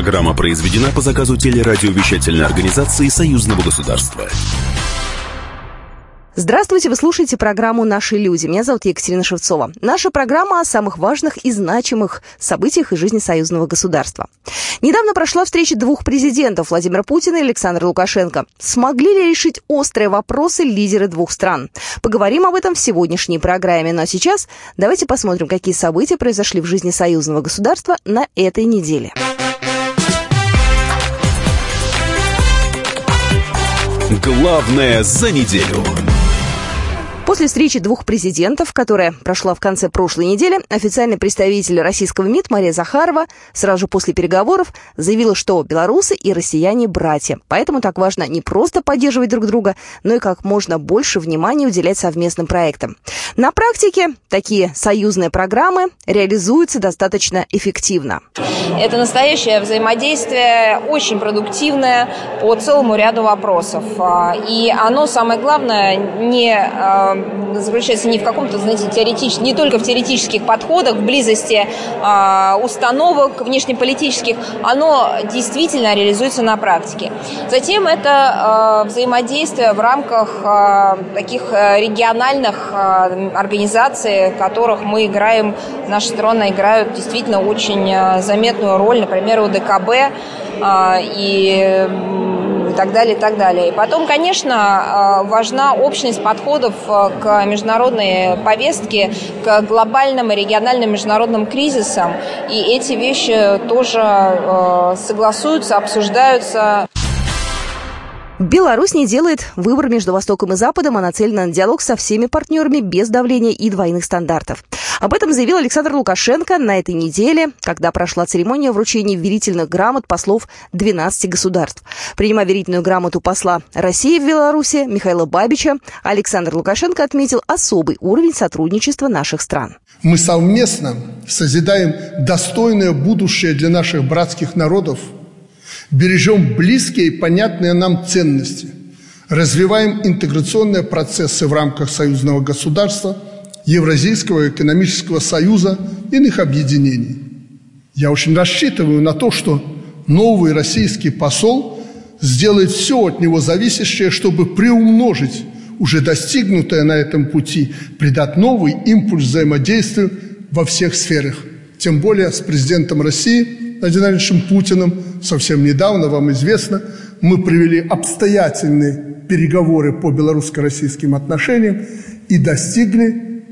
Программа произведена по заказу телерадиовещательной организации Союзного государства. Здравствуйте, вы слушаете программу «Наши люди». Меня зовут Екатерина Шевцова. Наша программа о самых важных и значимых событиях из жизни союзного государства. Недавно прошла встреча двух президентов, Владимира Путина и Александра Лукашенко. Смогли ли решить острые вопросы лидеры двух стран? Поговорим об этом в сегодняшней программе. Ну а сейчас давайте посмотрим, какие события произошли в жизни союзного государства на этой неделе. Главное за неделю. После встречи двух президентов, которая прошла в конце прошлой недели, официальный представитель российского МИД Мария Захарова сразу после переговоров заявила, что белорусы и россияне братья. Поэтому так важно не просто поддерживать друг друга, но и как можно больше внимания уделять совместным проектам. На практике такие союзные программы реализуются достаточно эффективно. Это настоящее взаимодействие, очень продуктивное по целому ряду вопросов. А, и оно, самое главное, не а, заключается не в каком-то, знаете, теоретическом, не только в теоретических подходах, в близости э, установок внешнеполитических, оно действительно реализуется на практике. Затем это э, взаимодействие в рамках э, таких региональных э, организаций, в которых мы играем, наши страны играют действительно очень заметную роль, например, у ДКБ э, и и так далее, и так далее. И потом, конечно, э, важна общность подходов э, к международной повестке, к глобальным и региональным международным кризисам. И эти вещи тоже э, согласуются, обсуждаются. Беларусь не делает выбор между Востоком и Западом, а нацелена на диалог со всеми партнерами без давления и двойных стандартов. Об этом заявил Александр Лукашенко на этой неделе, когда прошла церемония вручения верительных грамот послов 12 государств. Принимая верительную грамоту посла России в Беларуси Михаила Бабича, Александр Лукашенко отметил особый уровень сотрудничества наших стран. Мы совместно созидаем достойное будущее для наших братских народов – бережем близкие и понятные нам ценности, развиваем интеграционные процессы в рамках союзного государства, Евразийского экономического союза, иных объединений. Я очень рассчитываю на то, что новый российский посол сделает все от него зависящее, чтобы приумножить уже достигнутое на этом пути, придать новый импульс взаимодействию во всех сферах. Тем более с президентом России Владимировичем Путиным совсем недавно, вам известно, мы провели обстоятельные переговоры по белорусско-российским отношениям и достигли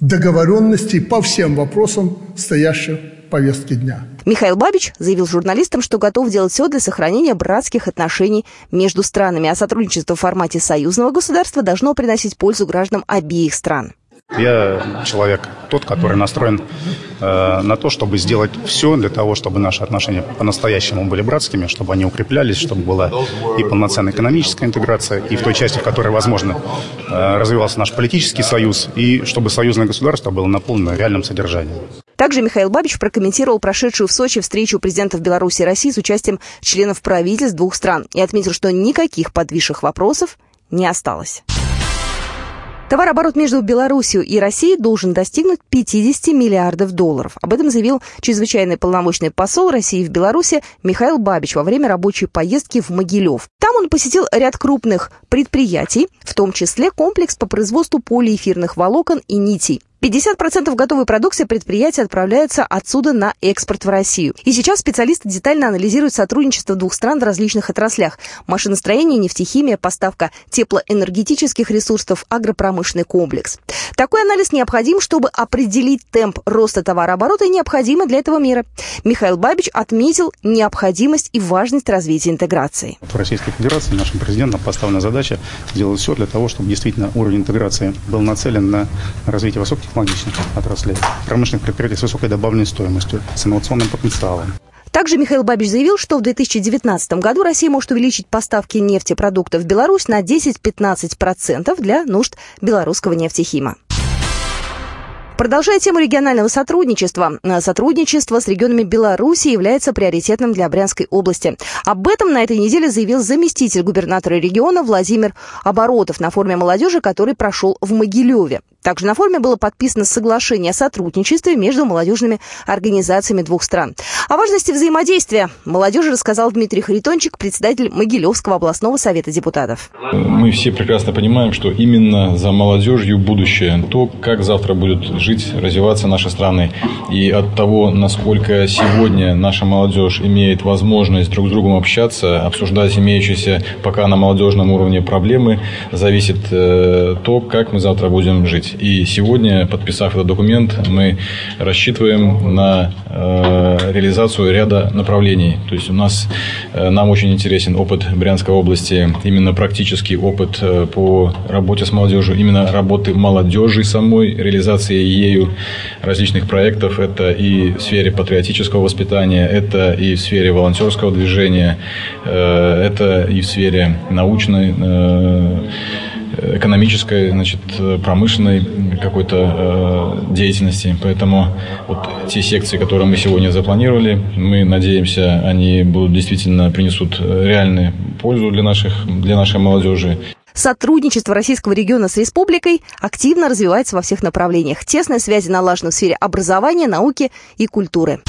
договоренностей по всем вопросам, стоящих в повестке дня. Михаил Бабич заявил журналистам, что готов делать все для сохранения братских отношений между странами, а сотрудничество в формате союзного государства должно приносить пользу гражданам обеих стран. Я человек тот, который настроен э, на то, чтобы сделать все для того, чтобы наши отношения по-настоящему были братскими, чтобы они укреплялись, чтобы была и полноценная экономическая интеграция, и в той части, в которой, возможно, э, развивался наш политический союз, и чтобы союзное государство было наполнено реальным содержанием. Также Михаил Бабич прокомментировал прошедшую в Сочи встречу президентов Беларуси и России с участием членов правительств двух стран и отметил, что никаких подвисших вопросов не осталось. Товарооборот между Беларусью и Россией должен достигнуть 50 миллиардов долларов. Об этом заявил чрезвычайный полномочный посол России в Беларуси Михаил Бабич во время рабочей поездки в Могилев. Там он посетил ряд крупных предприятий, в том числе комплекс по производству полиэфирных волокон и нитей. 50% готовой продукции предприятия отправляются отсюда на экспорт в Россию. И сейчас специалисты детально анализируют сотрудничество двух стран в различных отраслях. Машиностроение, нефтехимия, поставка теплоэнергетических ресурсов, агропромышленный комплекс. Такой анализ необходим, чтобы определить темп роста товарооборота и необходимо для этого мира. Михаил Бабич отметил необходимость и важность развития интеграции. В Российской Федерации нашим президентом поставлена задача сделать все для того, чтобы действительно уровень интеграции был нацелен на развитие высоких технологичных отраслей, промышленных предприятий с высокой добавленной стоимостью, с инновационным потенциалом. Также Михаил Бабич заявил, что в 2019 году Россия может увеличить поставки нефтепродуктов в Беларусь на 10-15% для нужд белорусского нефтехима. Продолжая тему регионального сотрудничества, э, сотрудничество с регионами Беларуси является приоритетным для Брянской области. Об этом на этой неделе заявил заместитель губернатора региона Владимир Оборотов на форуме молодежи, который прошел в Могилеве. Также на форуме было подписано соглашение о сотрудничестве между молодежными организациями двух стран. О важности взаимодействия молодежи рассказал Дмитрий Харитончик, председатель Могилевского областного совета депутатов. Мы все прекрасно понимаем, что именно за молодежью будущее. То, как завтра будет жить, развиваться наши страны. И от того, насколько сегодня наша молодежь имеет возможность друг с другом общаться, обсуждать имеющиеся пока на молодежном уровне проблемы, зависит э, то, как мы завтра будем жить. И сегодня, подписав этот документ, мы рассчитываем на э, реализацию ряда направлений. То есть у нас, э, нам очень интересен опыт Брянской области, именно практический опыт э, по работе с молодежью, именно работы молодежи самой, реализации ею различных проектов. Это и в сфере патриотического воспитания, это и в сфере волонтерского движения, это и в сфере научной экономической, значит, промышленной какой-то э, деятельности. Поэтому вот те секции, которые мы сегодня запланировали, мы надеемся, они будут действительно принесут реальную пользу для, наших, для нашей молодежи. Сотрудничество российского региона с республикой активно развивается во всех направлениях. Тесные связи налажены в сфере образования, науки и культуры.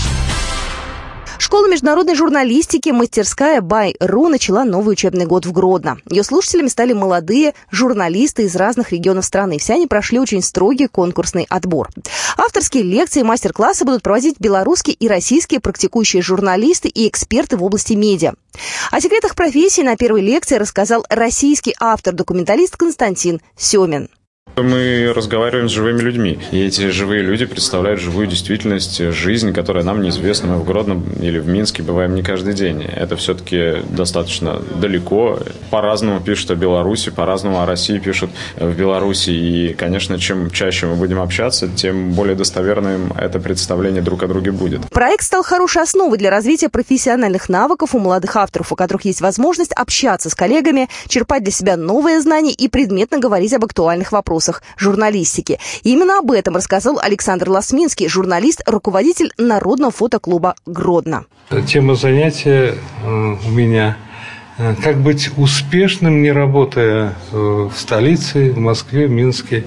Школа международной журналистики «Мастерская Бай.ру» начала новый учебный год в Гродно. Ее слушателями стали молодые журналисты из разных регионов страны. Все они прошли очень строгий конкурсный отбор. Авторские лекции и мастер-классы будут проводить белорусские и российские практикующие журналисты и эксперты в области медиа. О секретах профессии на первой лекции рассказал российский автор-документалист Константин Семин. Мы разговариваем с живыми людьми, и эти живые люди представляют живую действительность, жизнь, которая нам неизвестна. Мы в Гродно или в Минске бываем не каждый день. Это все-таки достаточно далеко. По-разному пишут о Беларуси, по-разному о России пишут в Беларуси. И, конечно, чем чаще мы будем общаться, тем более достоверным это представление друг о друге будет. Проект стал хорошей основой для развития профессиональных навыков у молодых авторов, у которых есть возможность общаться с коллегами, черпать для себя новые знания и предметно говорить об актуальных вопросах вопросах журналистики. Именно об этом рассказал Александр Ласминский, журналист, руководитель Народного фотоклуба «Гродно». Тема занятия э, у меня э, как быть успешным, не работая э, в столице, в Москве, в Минске,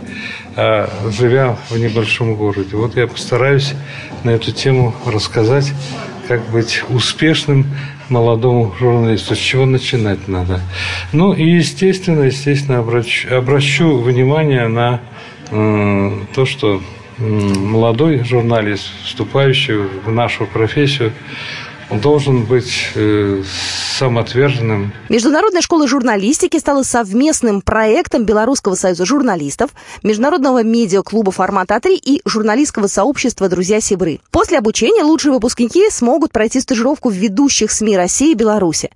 а живя в небольшом городе. Вот я постараюсь на эту тему рассказать, как быть успешным молодому журналисту, с чего начинать надо. Ну и, естественно, естественно, обращу, обращу внимание на э, то, что молодой журналист, вступающий в нашу профессию, должен быть э, самоотверженным. Международная школа журналистики стала совместным проектом Белорусского союза журналистов, Международного медиаклуба формата А3 и журналистского сообщества «Друзья Сибры». После обучения лучшие выпускники смогут пройти стажировку в ведущих СМИ России и Беларуси.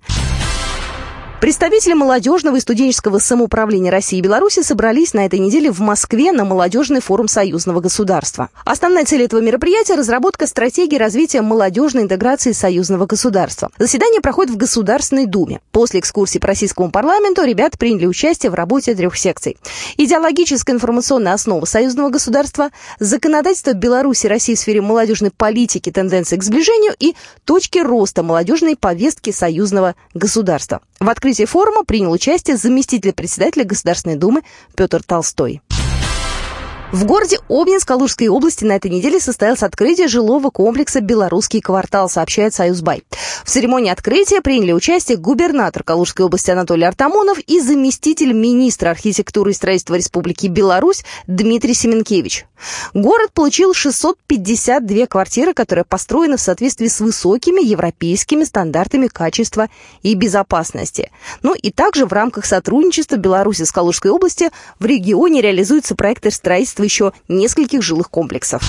Представители молодежного и студенческого самоуправления России и Беларуси собрались на этой неделе в Москве на молодежный форум союзного государства. Основная цель этого мероприятия – разработка стратегии развития молодежной интеграции союзного государства. Заседание проходит в Государственной Думе. После экскурсии по российскому парламенту ребят приняли участие в работе трех секций. Идеологическая информационная основа союзного государства, законодательство Беларуси и России в сфере молодежной политики, тенденции к сближению и точки роста молодежной повестки союзного государства. В открытии форума принял участие заместитель председателя Государственной Думы Петр Толстой. В городе Обнинск Калужской области на этой неделе состоялось открытие жилого комплекса «Белорусский квартал», сообщает «Союзбай». В церемонии открытия приняли участие губернатор Калужской области Анатолий Артамонов и заместитель министра архитектуры и строительства Республики Беларусь Дмитрий Семенкевич. Город получил 652 квартиры, которые построены в соответствии с высокими европейскими стандартами качества и безопасности. Ну и также в рамках сотрудничества Беларуси с Калужской области в регионе реализуются проекты строительства еще нескольких жилых комплексов.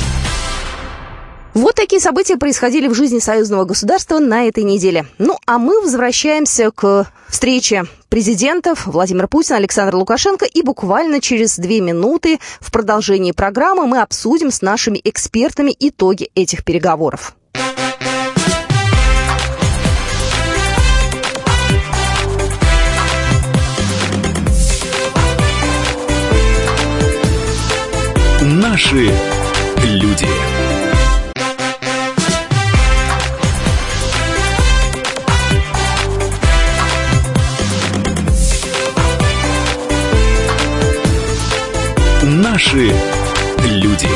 Вот такие события происходили в жизни союзного государства на этой неделе. Ну, а мы возвращаемся к встрече президентов Владимира Путина, Александра Лукашенко. И буквально через две минуты в продолжении программы мы обсудим с нашими экспертами итоги этих переговоров. Наши Наши люди.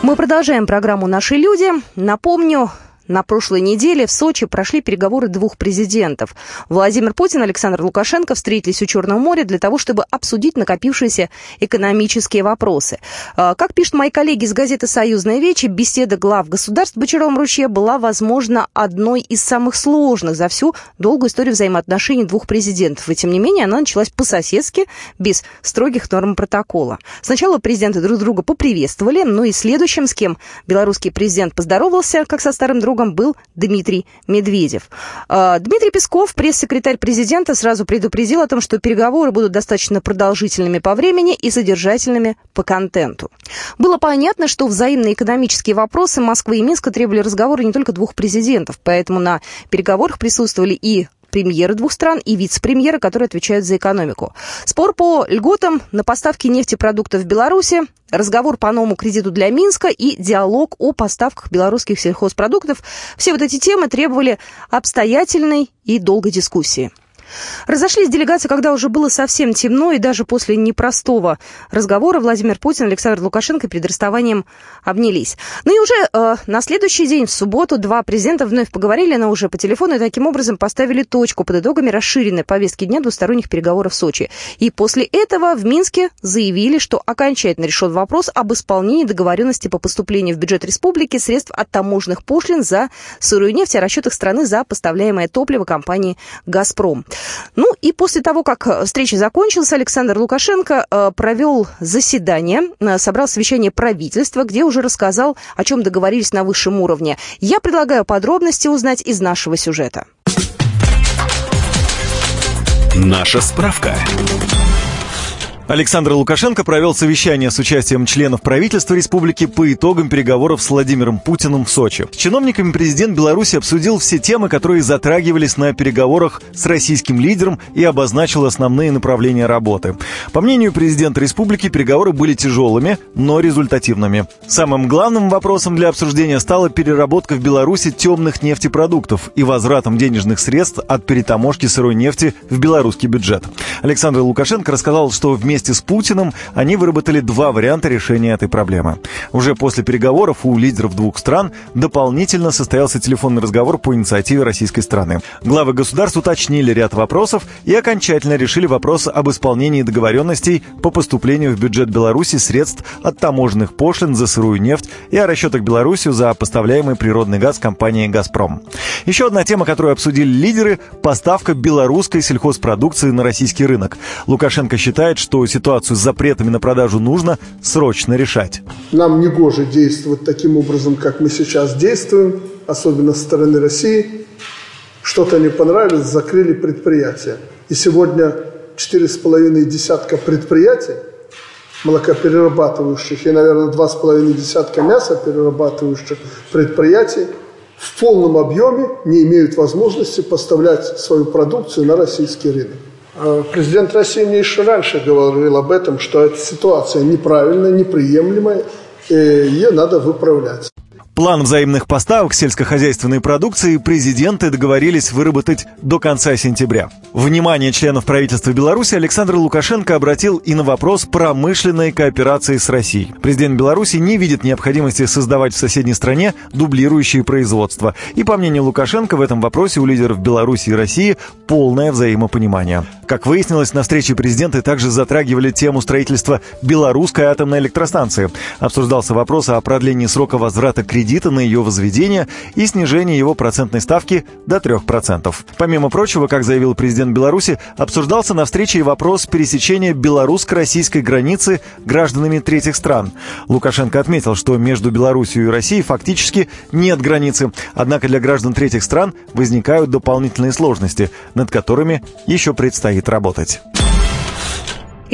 Мы продолжаем программу «Наши люди». Напомню, на прошлой неделе в Сочи прошли переговоры двух президентов. Владимир Путин и Александр Лукашенко встретились у Черного моря для того, чтобы обсудить накопившиеся экономические вопросы. А, как пишут мои коллеги из газеты «Союзная вечи», беседа глав государств в Бочаровом ручье была, возможно, одной из самых сложных за всю долгую историю взаимоотношений двух президентов. И, тем не менее, она началась по-соседски, без строгих норм протокола. Сначала президенты друг друга поприветствовали, но и следующим, с кем белорусский президент поздоровался, как со старым другом, другом был Дмитрий Медведев. А, Дмитрий Песков, пресс-секретарь президента, сразу предупредил о том, что переговоры будут достаточно продолжительными по времени и содержательными по контенту. Было понятно, что взаимные экономические вопросы Москвы и Минска требовали разговора не только двух президентов, поэтому на переговорах присутствовали и премьеры двух стран и вице-премьеры, которые отвечают за экономику. Спор по льготам на поставки нефтепродуктов в Беларуси, разговор по новому кредиту для Минска и диалог о поставках белорусских сельхозпродуктов. Все вот эти темы требовали обстоятельной и долгой дискуссии. Разошлись делегации, когда уже было совсем темно, и даже после непростого разговора Владимир Путин Александр Лукашенко перед расставанием обнялись. Ну и уже э, на следующий день, в субботу, два президента вновь поговорили, но уже по телефону, и таким образом поставили точку под итогами расширенной повестки дня двусторонних переговоров в Сочи. И после этого в Минске заявили, что окончательно решен вопрос об исполнении договоренности по поступлению в бюджет республики средств от таможенных пошлин за сырую нефть, о расчетах страны за поставляемое топливо компании «Газпром». Ну и после того, как э, встреча закончилась, Александр Лукашенко э, провел заседание, э, собрал совещание правительства, где уже рассказал, о чем договорились на высшем уровне. Я предлагаю подробности узнать из нашего сюжета. Наша справка. Александр Лукашенко провел совещание с участием членов правительства республики по итогам переговоров с Владимиром Путиным в Сочи. С чиновниками президент Беларуси обсудил все темы, которые затрагивались на переговорах с российским лидером и обозначил основные направления работы. По мнению президента республики, переговоры были тяжелыми, но результативными. Самым главным вопросом для обсуждения стала переработка в Беларуси темных нефтепродуктов и возвратом денежных средств от перетаможки сырой нефти в белорусский бюджет. Александр Лукашенко рассказал, что вместе вместе с Путиным они выработали два варианта решения этой проблемы. Уже после переговоров у лидеров двух стран дополнительно состоялся телефонный разговор по инициативе российской страны. Главы государств уточнили ряд вопросов и окончательно решили вопрос об исполнении договоренностей по поступлению в бюджет Беларуси средств от таможенных пошлин за сырую нефть и о расчетах Беларусью за поставляемый природный газ компании «Газпром». Еще одна тема, которую обсудили лидеры – поставка белорусской сельхозпродукции на российский рынок. Лукашенко считает, что ситуацию с запретами на продажу нужно срочно решать. Нам не гоже действовать таким образом, как мы сейчас действуем, особенно со стороны России. Что-то не понравилось, закрыли предприятия. И сегодня четыре с половиной десятка предприятий, молокоперерабатывающих, и, наверное, два с половиной десятка мясоперерабатывающих предприятий в полном объеме не имеют возможности поставлять свою продукцию на российский рынок. Э, президент России мне еще раньше говорил об этом, что эта ситуация неправильная, неприемлемая, и ее надо выправлять. План взаимных поставок сельскохозяйственной продукции президенты договорились выработать до конца сентября. Внимание членов правительства Беларуси Александр Лукашенко обратил и на вопрос промышленной кооперации с Россией. Президент Беларуси не видит необходимости создавать в соседней стране дублирующие производства. И, по мнению Лукашенко, в этом вопросе у лидеров Беларуси и России полное взаимопонимание. Как выяснилось, на встрече президенты также затрагивали тему строительства белорусской атомной электростанции. Обсуждался вопрос о продлении срока возврата кредитов кредита на ее возведение и снижение его процентной ставки до 3%. Помимо прочего, как заявил президент Беларуси, обсуждался на встрече и вопрос пересечения белорусско-российской границы гражданами третьих стран. Лукашенко отметил, что между Беларусью и Россией фактически нет границы, однако для граждан третьих стран возникают дополнительные сложности, над которыми еще предстоит работать.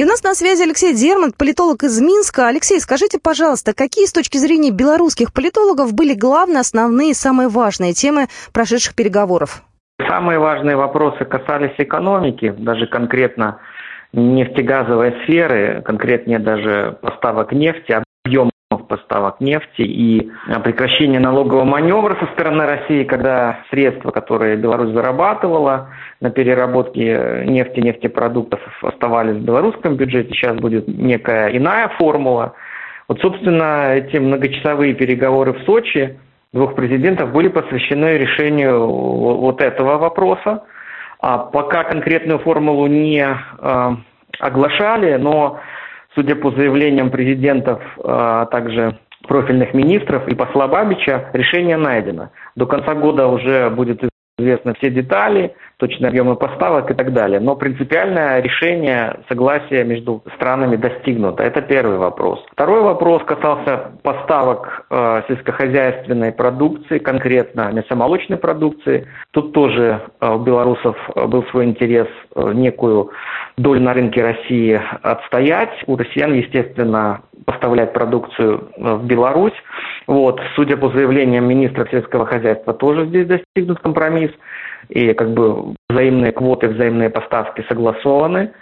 И у нас на связи Алексей Дерман, политолог из Минска. Алексей, скажите, пожалуйста, какие с точки зрения белорусских политологов были главные, основные, самые важные темы прошедших переговоров? Самые важные вопросы касались экономики, даже конкретно нефтегазовой сферы, конкретнее даже поставок нефти, объемов поставок нефти и прекращение налогового маневра со стороны России, когда средства, которые Беларусь зарабатывала на переработке нефти, нефтепродуктов оставались в белорусском бюджете, сейчас будет некая иная формула. Вот, собственно, эти многочасовые переговоры в Сочи двух президентов были посвящены решению вот этого вопроса. А пока конкретную формулу не э, оглашали, но, судя по заявлениям президентов, а также профильных министров и посла Бабича, решение найдено. До конца года уже будет известны все детали, точные объемы поставок и так далее. Но принципиальное решение согласия между странами достигнуто. Это первый вопрос. Второй вопрос касался поставок э, сельскохозяйственной продукции, конкретно мясомолочной продукции. Тут тоже э, у белорусов э, был свой интерес э, некую долю на рынке России отстоять. У россиян, естественно, поставлять продукцию э, в Беларусь. Вот, судя по заявлениям министра сельского хозяйства, тоже здесь достигнут компромисс. И как бы взаимные квоты, взаимные поставки согласованы.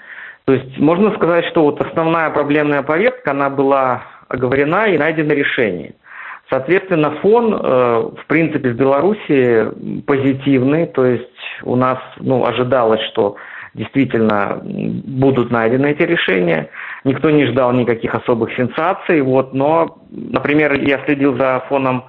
То есть можно сказать, что вот основная проблемная повестка, она была оговорена и найдено решение. Соответственно, фон, э, в принципе, в Беларуси позитивный, то есть у нас ну, ожидалось, что действительно будут найдены эти решения. Никто не ждал никаких особых сенсаций. Вот, но, например, я следил за фоном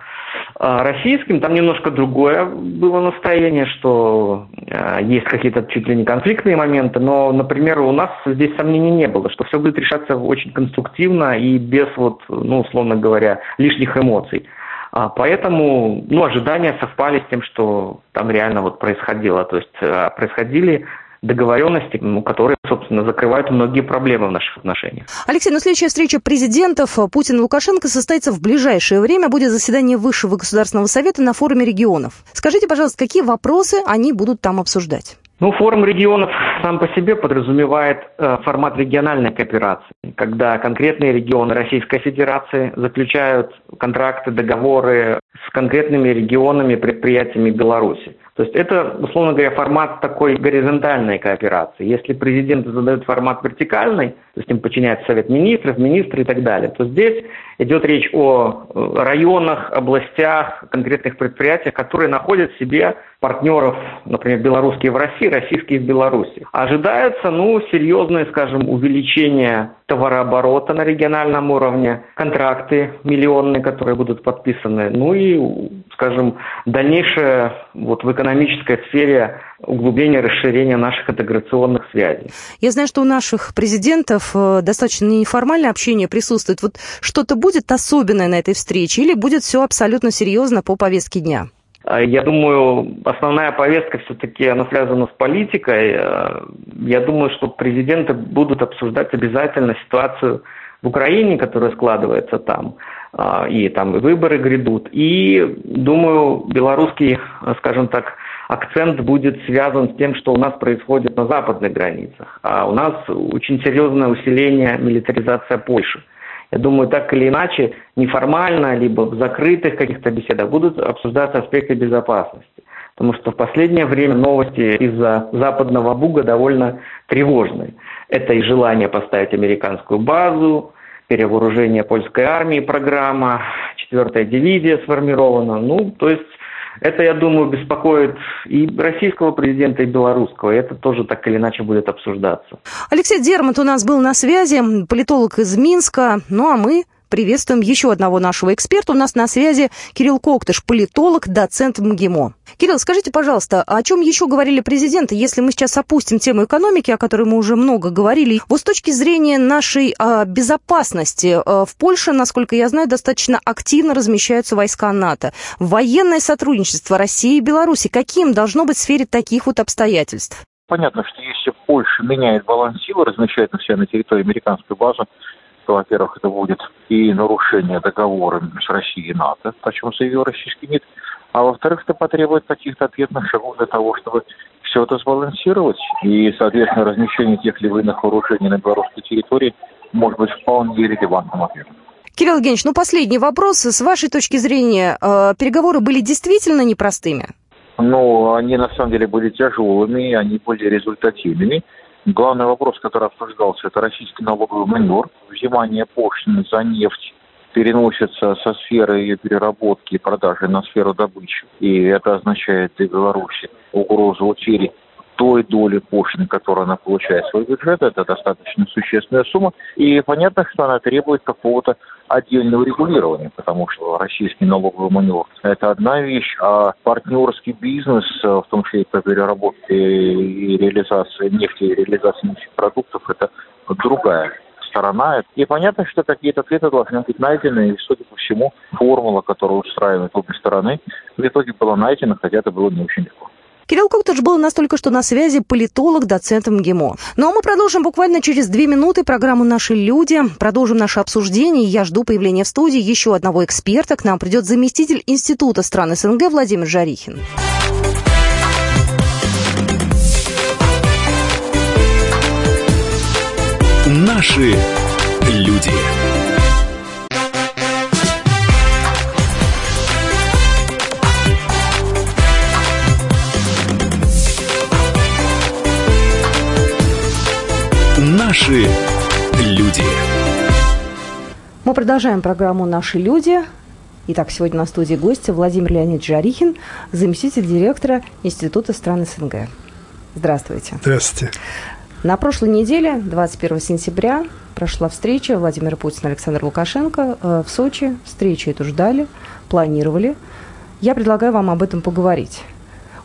российским, там немножко другое было настроение, что э, есть какие-то чуть ли не конфликтные моменты, но, например, у нас здесь сомнений не было, что все будет решаться очень конструктивно и без, вот, ну, условно говоря, лишних эмоций. А, поэтому ну, ожидания совпали с тем, что там реально вот происходило. То есть происходили договоренности, которые, собственно, закрывают многие проблемы в наших отношениях. Алексей, ну следующая встреча президентов Путин и Лукашенко состоится в ближайшее время. Будет заседание Высшего государственного совета на форуме регионов. Скажите, пожалуйста, какие вопросы они будут там обсуждать? Ну, форум регионов сам по себе подразумевает э, формат региональной кооперации, когда конкретные регионы Российской Федерации заключают контракты, договоры с конкретными регионами, предприятиями Беларуси. То есть это, условно говоря, формат такой горизонтальной кооперации. Если президент задает формат вертикальный, то есть им подчиняется Совет Министров, министры и так далее, то здесь идет речь о э, районах, областях, конкретных предприятиях, которые находят себе партнеров, например, белорусские в России, российские в Беларуси. Ожидается, ну, серьезное, скажем, увеличение товарооборота на региональном уровне, контракты миллионные, которые будут подписаны, ну и, скажем, дальнейшее вот в экономической сфере углубление, расширение наших интеграционных связей. Я знаю, что у наших президентов э, достаточно неформальное общение присутствует. Вот что-то будет особенное на этой встрече или будет все абсолютно серьезно по повестке дня? А, я думаю, основная повестка все-таки она связана с политикой. А, я думаю, что президенты будут обсуждать обязательно ситуацию в Украине, которая складывается там, а, и там и выборы грядут. И думаю, белорусский, скажем так, акцент будет связан с тем, что у нас происходит на западных границах. А у нас очень серьезное усиление милитаризация Польши. Я думаю, так или иначе, неформально, либо в закрытых каких-то беседах будут обсуждаться аспекты безопасности. Потому что в последнее время новости из-за западного буга довольно тревожные. Это и желание поставить американскую базу, перевооружение польской армии программа, четвертая дивизия сформирована. Ну, то есть это, я думаю, беспокоит и российского президента, и белорусского. И это тоже так или иначе будет обсуждаться. Алексей Дермат у нас был на связи, политолог из Минска. Ну а мы приветствуем еще одного нашего эксперта. У нас на связи Кирилл Коктыш, политолог, доцент МГИМО. Кирилл, скажите, пожалуйста, о чем еще говорили президенты, если мы сейчас опустим тему экономики, о которой мы уже много говорили, вот с точки зрения нашей а, безопасности, а, в Польше, насколько я знаю, достаточно активно размещаются войска НАТО. Военное сотрудничество России и Беларуси каким должно быть в сфере таких вот обстоятельств? Понятно, что если Польша меняет баланс сил, размещает на себя на территории американскую базу, что, во-первых, это будет и нарушение договора с Россией и НАТО, о чем заявил российский МИД, а во-вторых, это потребует каких-то ответных шагов для того, чтобы все это сбалансировать. И, соответственно, размещение тех или иных вооружений на белорусской территории может быть вполне релевантным ответом. Кирилл Евгеньевич, ну последний вопрос. С вашей точки зрения, э, переговоры были действительно непростыми? Ну, они на самом деле были тяжелыми, они были результативными. Главный вопрос, который обсуждался, это российский налоговый маневр, взимание пошлины за нефть переносится со сферы ее переработки и продажи на сферу добычи. И это означает для Беларуси угрозу утери той доли пошлин, которую она получает в свой бюджет, это достаточно существенная сумма. И понятно, что она требует какого-то отдельного регулирования, потому что российский налоговый маневр – это одна вещь, а партнерский бизнес, в том числе и по переработке и реализации нефти, и реализации нефтепродуктов – это другая сторона. И понятно, что какие-то ответы должны быть найдены, и, судя по всему, формула, которая устраивает обе стороны, в итоге была найдена, хотя это было не очень легко. Кирилл Коктыш был настолько, что на связи политолог, доцент МГИМО. Ну а мы продолжим буквально через две минуты программу «Наши люди». Продолжим наше обсуждение. Я жду появления в студии еще одного эксперта. К нам придет заместитель Института стран СНГ Владимир Жарихин. Наши люди. Наши люди. Мы продолжаем программу «Наши люди». Итак, сегодня на студии гости Владимир Леонид Жарихин, заместитель директора Института стран СНГ. Здравствуйте. Здравствуйте. На прошлой неделе, 21 сентября, прошла встреча Владимира Путина и Александра Лукашенко э, в Сочи. Встречу эту ждали, планировали. Я предлагаю вам об этом поговорить.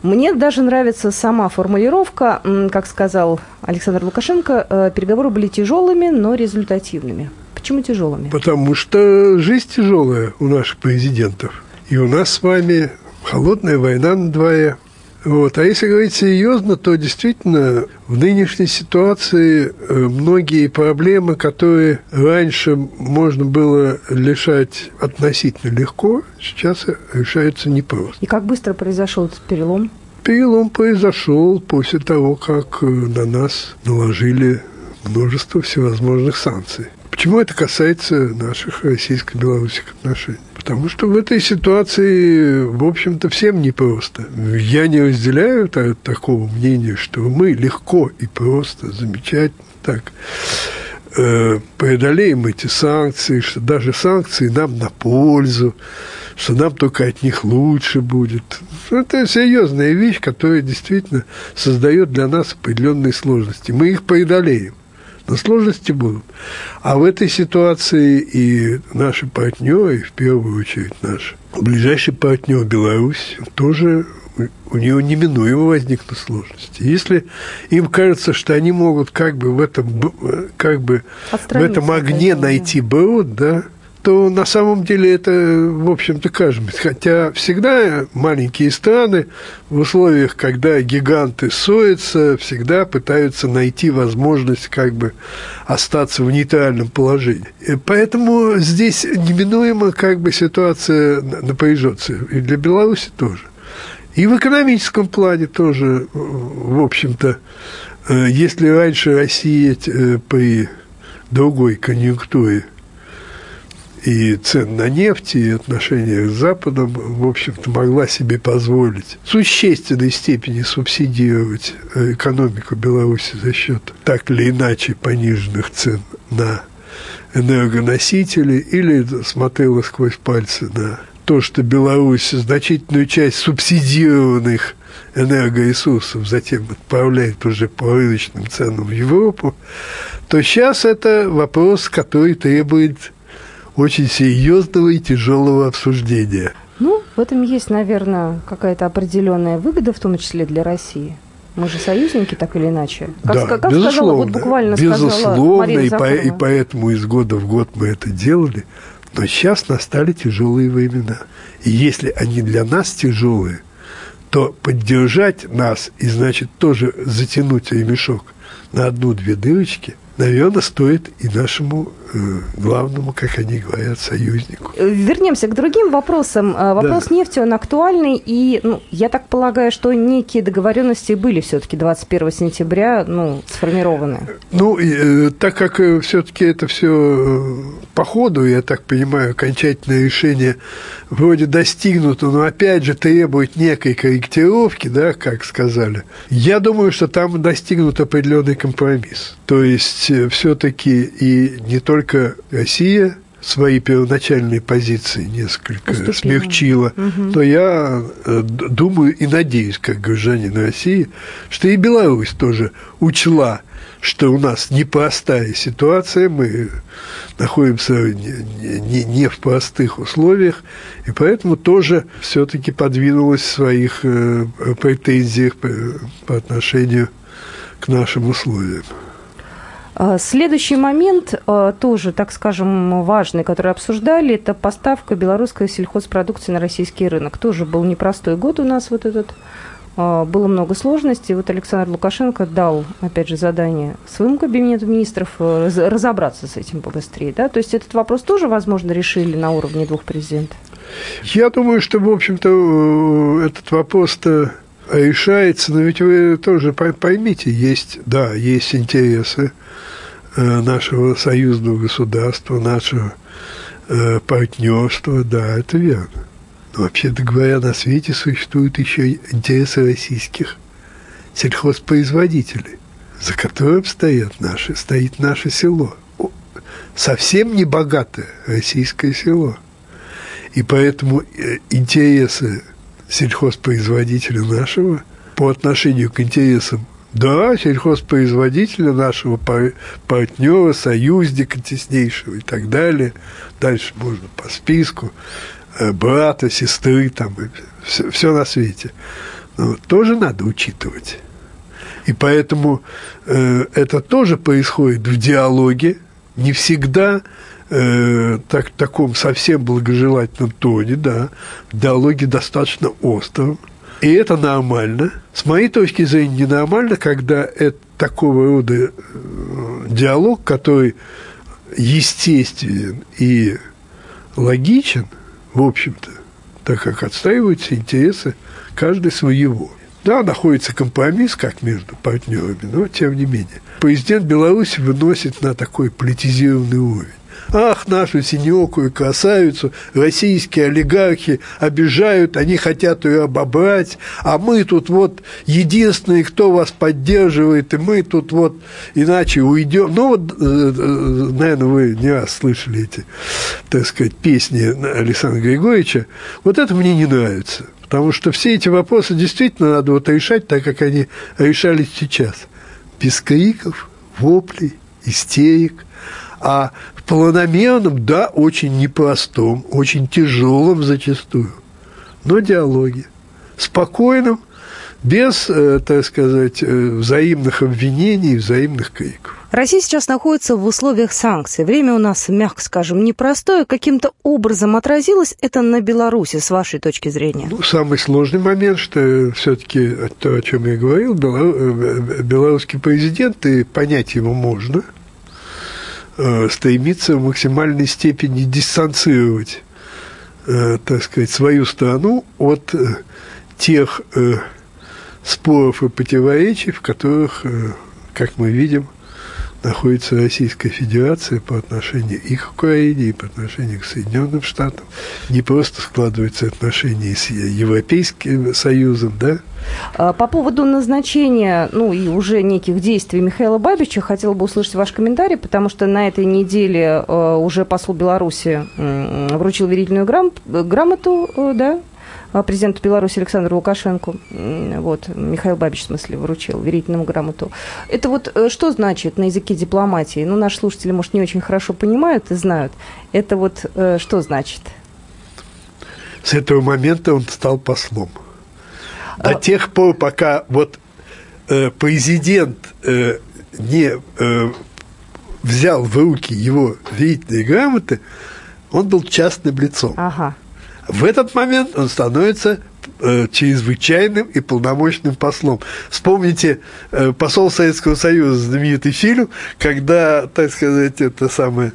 Мне даже нравится сама формулировка, как сказал Александр Лукашенко, э, переговоры были тяжелыми, но результативными. Почему тяжелыми? Потому что жизнь тяжелая у наших президентов. И у нас с вами холодная война на дворе. Вот. А если говорить серьезно, то действительно в нынешней ситуации э, многие проблемы, которые раньше можно было решать относительно легко, сейчас решаются непросто. И как быстро произошел этот перелом? Перелом произошел после того, как э, на нас наложили множество всевозможных санкций. Почему это касается наших российско-белорусских отношений? Потому что в этой ситуации, в общем-то, всем непросто. Я не разделяю такого мнения, что мы легко и просто, замечательно так э, преодолеем эти санкции, что даже санкции нам на пользу, что нам только от них лучше будет. Это серьезная вещь, которая действительно создает для нас определенные сложности. Мы их преодолеем. Но сложности будут. А в этой ситуации и наши партнеры, в первую очередь наш ближайший партнер Беларусь, тоже у нее неминуемо возникнут сложности. Если им кажется, что они могут как бы в этом, как бы в этом огне найти брод, да, то на самом деле это, в общем-то, кажется. Хотя всегда маленькие страны в условиях, когда гиганты ссорятся, всегда пытаются найти возможность как бы остаться в нейтральном положении. И поэтому здесь неминуемо как бы ситуация напряжется. И для Беларуси тоже. И в экономическом плане тоже, в общем-то, э, если раньше Россия э, при другой конъюнктуре – и цен на нефть, и отношения с Западом, в общем-то, могла себе позволить в существенной степени субсидировать э, экономику Беларуси за счет так или иначе пониженных цен на энергоносители или смотрела сквозь пальцы на то, что Беларусь значительную часть субсидированных энергоресурсов затем отправляет уже по рыночным ценам в Европу, то сейчас это вопрос, который требует очень серьезного и тяжелого обсуждения. Ну, в этом есть, наверное, какая-то определенная выгода, в том числе для России. Мы же союзники, так или иначе. Как, да, как безусловно, сказала, вот буквально безусловно, Мария и, по, и поэтому из года в год мы это делали. Но сейчас настали тяжелые времена. И если они для нас тяжелые, то поддержать нас и, значит, тоже затянуть ремешок на одну-две дырочки, наверное, стоит и нашему главному, как они говорят, союзнику. Вернемся к другим вопросам. Э, вопрос да. нефти, он актуальный, и ну, я так полагаю, что некие договоренности были все-таки 21 сентября ну, сформированы. Ну, и, э, так как э, все-таки это все э, по ходу, я так понимаю, окончательное решение вроде достигнуто, но опять же требует некой корректировки, да, как сказали. Я думаю, что там достигнут определенный компромисс. То есть все-таки и не только только Россия свои первоначальные позиции несколько Уступила. смягчила, угу. то я э, думаю и надеюсь, как гражданин России, что и Беларусь тоже учла, что у нас непростая ситуация, мы находимся не, не, не в простых условиях, и поэтому тоже все-таки подвинулась в своих э, претензиях по, по отношению к нашим условиям. А, следующий момент, а, тоже, так скажем, важный, который обсуждали, это поставка белорусской сельхозпродукции на российский рынок. Тоже был непростой год у нас вот этот. А, было много сложностей. Вот Александр Лукашенко дал, опять же, задание своему кабинету министров э, разобраться с этим побыстрее. Да? То есть этот вопрос тоже, возможно, решили на уровне двух президентов? Я думаю, что, в общем-то, э, этот вопрос-то решается, но ведь вы тоже поймите, есть, да, есть интересы э, нашего союзного государства, нашего э, партнерства, да, это верно. Но вообще-то говоря, на свете существуют еще интересы российских сельхозпроизводителей, за которым стоят наши, стоит наше село. Совсем не богатое российское село. И поэтому э, интересы сельхозпроизводителя нашего по отношению к интересам да, сельхозпроизводителя нашего партнера, союзника теснейшего и так далее. Дальше можно по списку э, брата, сестры, там, все, все на свете. Но тоже надо учитывать. И поэтому э, это тоже происходит в диалоге, не всегда э, так, таком совсем благожелательном тоне, да, в диалоге достаточно остром. И это нормально. С моей точки зрения, ненормально, когда это такого рода э, диалог, который естественен и логичен, в общем-то, так как отстаиваются интересы каждый своего. Да, находится компромисс, как между партнерами, но тем не менее. Президент Беларуси выносит на такой политизированный уровень. Ах, нашу синекую красавицу российские олигархи обижают, они хотят ее обобрать, а мы тут вот единственные, кто вас поддерживает, и мы тут вот иначе уйдем. Ну вот, э, э, наверное, вы не раз слышали эти, так сказать, песни Александра Григорьевича. Вот это мне не нравится. Потому что все эти вопросы действительно надо вот решать так, как они решались сейчас. Без криков, воплей, истерик. А планомерном, да, очень непростом, очень тяжелом зачастую, но диалоге. Спокойном, без, э, так сказать, э, взаимных обвинений, взаимных криков. Россия сейчас находится в условиях санкций. Время у нас, мягко скажем, непростое. Каким-то образом отразилось это на Беларуси, с вашей точки зрения? Ну, самый сложный момент, что все-таки то, о чем я говорил, э, белорусский президент, и понять его можно – стремится в максимальной степени дистанцировать, э, так сказать, свою страну от э, тех споров и противоречий, в которых, как мы видим, находится Российская Федерация по отношению и к Украине, и по отношению к Соединенным Штатам. Не просто складываются отношения с Европейским Союзом, да? А, по поводу назначения, ну и уже неких действий Михаила Бабича, хотела бы услышать ваш комментарий, потому что на этой неделе э, уже посол Беларуси вручил верительную грамоту, э, да, президенту Беларуси Александру Лукашенко, вот, Михаил Бабич, в смысле, вручил верительную грамоту. Это вот э, что значит на языке дипломатии? Ну, наши слушатели, может, не очень хорошо понимают и знают. Это вот э, что значит? С этого момента он стал послом. До а... тех пор, пока вот э, президент э, не э, взял в руки его верительные грамоты, он был частным лицом. Ага. В этот момент он становится э, чрезвычайным и полномочным послом. Вспомните э, посол Советского Союза, знаменитый фильм, когда, так сказать, это самое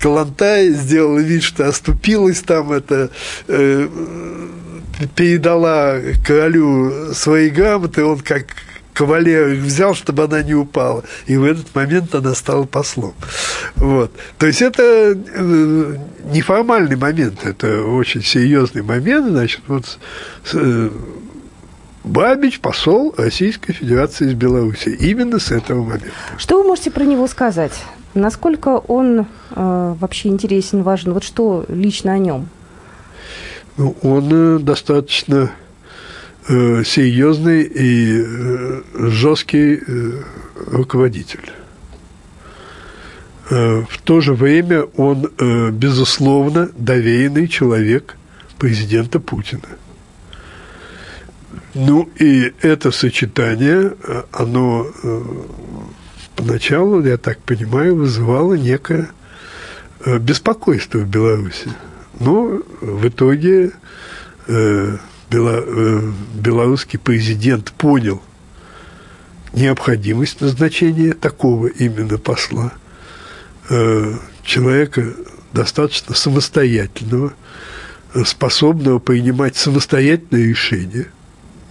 Калантай сделала вид, что оступилась там, это э, передала королю свои грамоты, он как кавалер их взял, чтобы она не упала. И в этот момент она стала послом. Вот. То есть это э, неформальный момент, это очень серьезный момент. Значит, вот э, Бабич посол Российской Федерации из Беларуси. Именно с этого момента. Что вы можете про него сказать? Насколько он э, вообще интересен, важен? Вот что лично о нем? Ну, он э, достаточно серьезный и э, жесткий э, руководитель. Э, в то же время он, э, безусловно, доверенный человек президента Путина. Ну и это сочетание, э, оно поначалу, я так понимаю, вызывало некое беспокойство в Беларуси. Но в итоге белорусский президент понял необходимость назначения такого именно посла – Э, человека достаточно самостоятельного, способного принимать самостоятельные решения.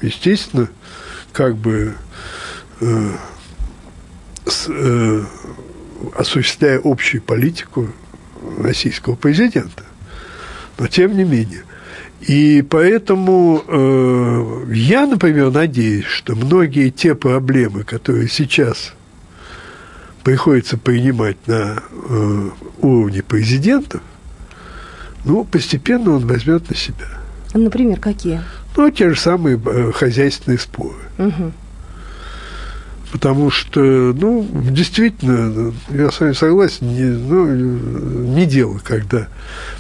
Естественно, как бы э, э, осуществляя общую политику российского президента. Но тем не менее. И поэтому э, я, например, надеюсь, что многие те проблемы, которые сейчас приходится принимать на э, уровне президентов, ну, постепенно он возьмет на себя. Например, какие? Ну, те же самые э, хозяйственные споры. Угу. Потому что, ну, действительно, я с вами согласен, не, ну, не дело, когда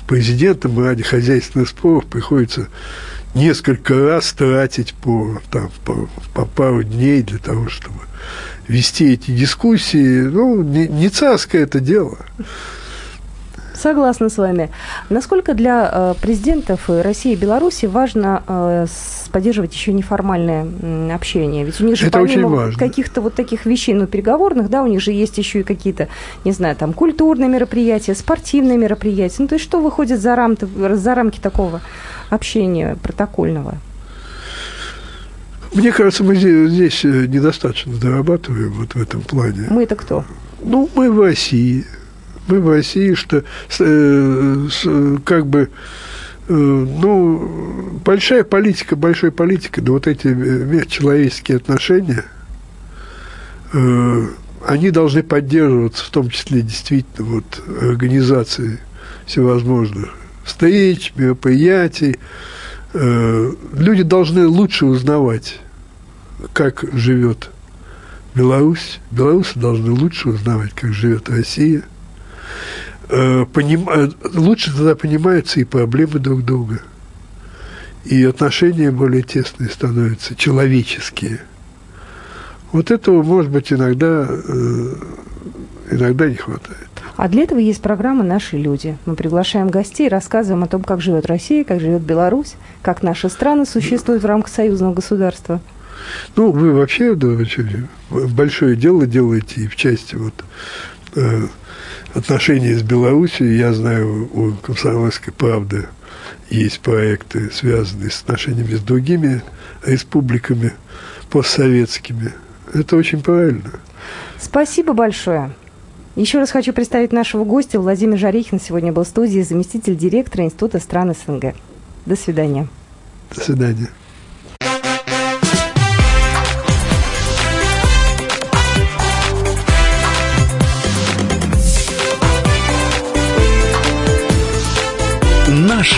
президентам ради хозяйственных споров приходится несколько раз тратить по, там, по, по пару дней для того, чтобы вести эти дискуссии, ну, не, не царское это дело. Согласна с вами. Насколько для э, президентов России и Беларуси важно э, поддерживать еще неформальное общение? Ведь у них же Это помимо каких-то вот таких вещей, ну, переговорных, да, у них же есть еще и какие-то, не знаю, там, культурные мероприятия, спортивные мероприятия. Ну, то есть что выходит за, рам за рамки такого общения протокольного? Мне кажется, мы здесь э, недостаточно дорабатываем вот в этом плане. Мы это кто? Ну, мы в России. Мы в России, что э, как бы э, ну, большая политика, большая политика, да вот эти межчеловеческие отношения, они должны поддерживаться, в том числе действительно вот организации всевозможных встреч, мероприятий, Э, люди должны лучше узнавать, как живет Беларусь. Белорусы должны лучше узнавать, как живет Россия. Э, поним... Э, лучше тогда понимаются и проблемы друг друга. И отношения более тесные становятся, человеческие. Вот этого, может быть, иногда, иногда не хватает. А для этого есть программа «Наши люди». Мы приглашаем гостей, рассказываем о том, как живет Россия, как живет Беларусь, как наши страны существуют в рамках союзного государства. Ну, вы вообще да, большое дело делаете и в части вот, отношений с Белоруссией. Я знаю, у «Комсомольской правды» есть проекты, связанные с отношениями с другими республиками постсоветскими. Это очень правильно. Спасибо большое. Еще раз хочу представить нашего гостя. Владимир Жарихин сегодня был в студии, заместитель директора Института стран СНГ. До свидания. До свидания.